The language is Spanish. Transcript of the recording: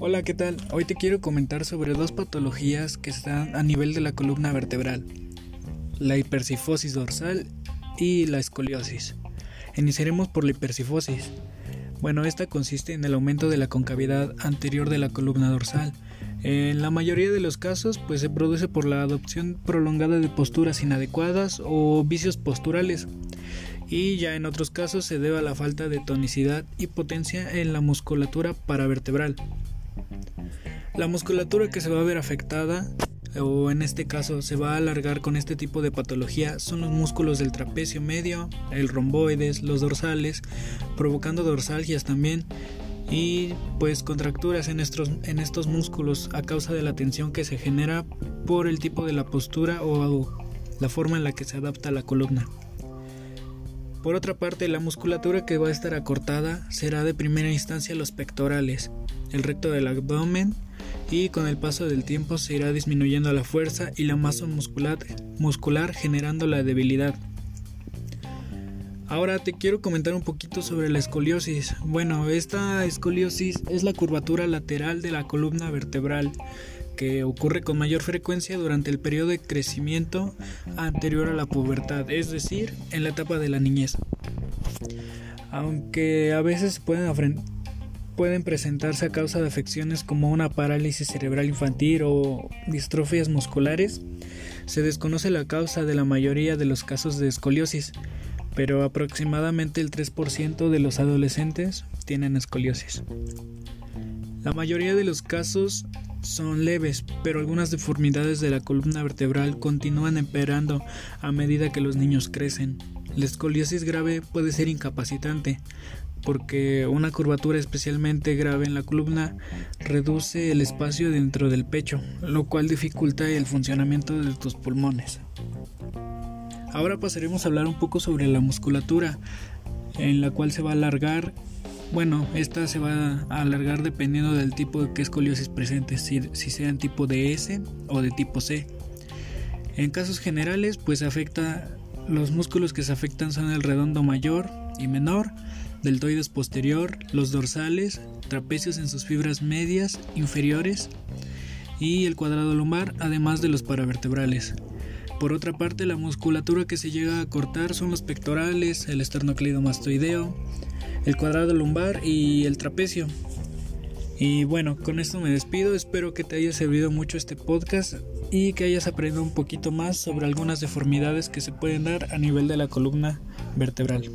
Hola, ¿qué tal? Hoy te quiero comentar sobre dos patologías que están a nivel de la columna vertebral, la hipercifosis dorsal y la escoliosis. Iniciaremos por la hipercifosis. Bueno, esta consiste en el aumento de la concavidad anterior de la columna dorsal. En la mayoría de los casos, pues se produce por la adopción prolongada de posturas inadecuadas o vicios posturales. Y ya en otros casos se debe a la falta de tonicidad y potencia en la musculatura paravertebral. La musculatura que se va a ver afectada o en este caso se va a alargar con este tipo de patología son los músculos del trapecio medio, el romboides, los dorsales, provocando dorsalgias también y pues contracturas en estos, en estos músculos a causa de la tensión que se genera por el tipo de la postura o la forma en la que se adapta la columna. Por otra parte, la musculatura que va a estar acortada será de primera instancia los pectorales, el recto del abdomen, y con el paso del tiempo se irá disminuyendo la fuerza y la masa muscular, muscular generando la debilidad. Ahora te quiero comentar un poquito sobre la escoliosis. Bueno, esta escoliosis es la curvatura lateral de la columna vertebral que ocurre con mayor frecuencia durante el periodo de crecimiento anterior a la pubertad, es decir, en la etapa de la niñez. Aunque a veces pueden pueden presentarse a causa de afecciones como una parálisis cerebral infantil o distrofias musculares. Se desconoce la causa de la mayoría de los casos de escoliosis, pero aproximadamente el 3% de los adolescentes tienen escoliosis. La mayoría de los casos son leves, pero algunas deformidades de la columna vertebral continúan empeorando a medida que los niños crecen. La escoliosis grave puede ser incapacitante, porque una curvatura especialmente grave en la columna reduce el espacio dentro del pecho, lo cual dificulta el funcionamiento de tus pulmones. Ahora pasaremos a hablar un poco sobre la musculatura, en la cual se va a alargar. Bueno, esta se va a alargar dependiendo del tipo de que escoliosis presente, si, si sea en tipo de S o de tipo C. En casos generales, pues afecta los músculos que se afectan son el redondo mayor y menor, deltoides posterior, los dorsales, trapecios en sus fibras medias, inferiores y el cuadrado lumbar, además de los paravertebrales. Por otra parte, la musculatura que se llega a cortar son los pectorales, el esternocleidomastoideo, el cuadrado lumbar y el trapecio. Y bueno, con esto me despido, espero que te haya servido mucho este podcast y que hayas aprendido un poquito más sobre algunas deformidades que se pueden dar a nivel de la columna vertebral.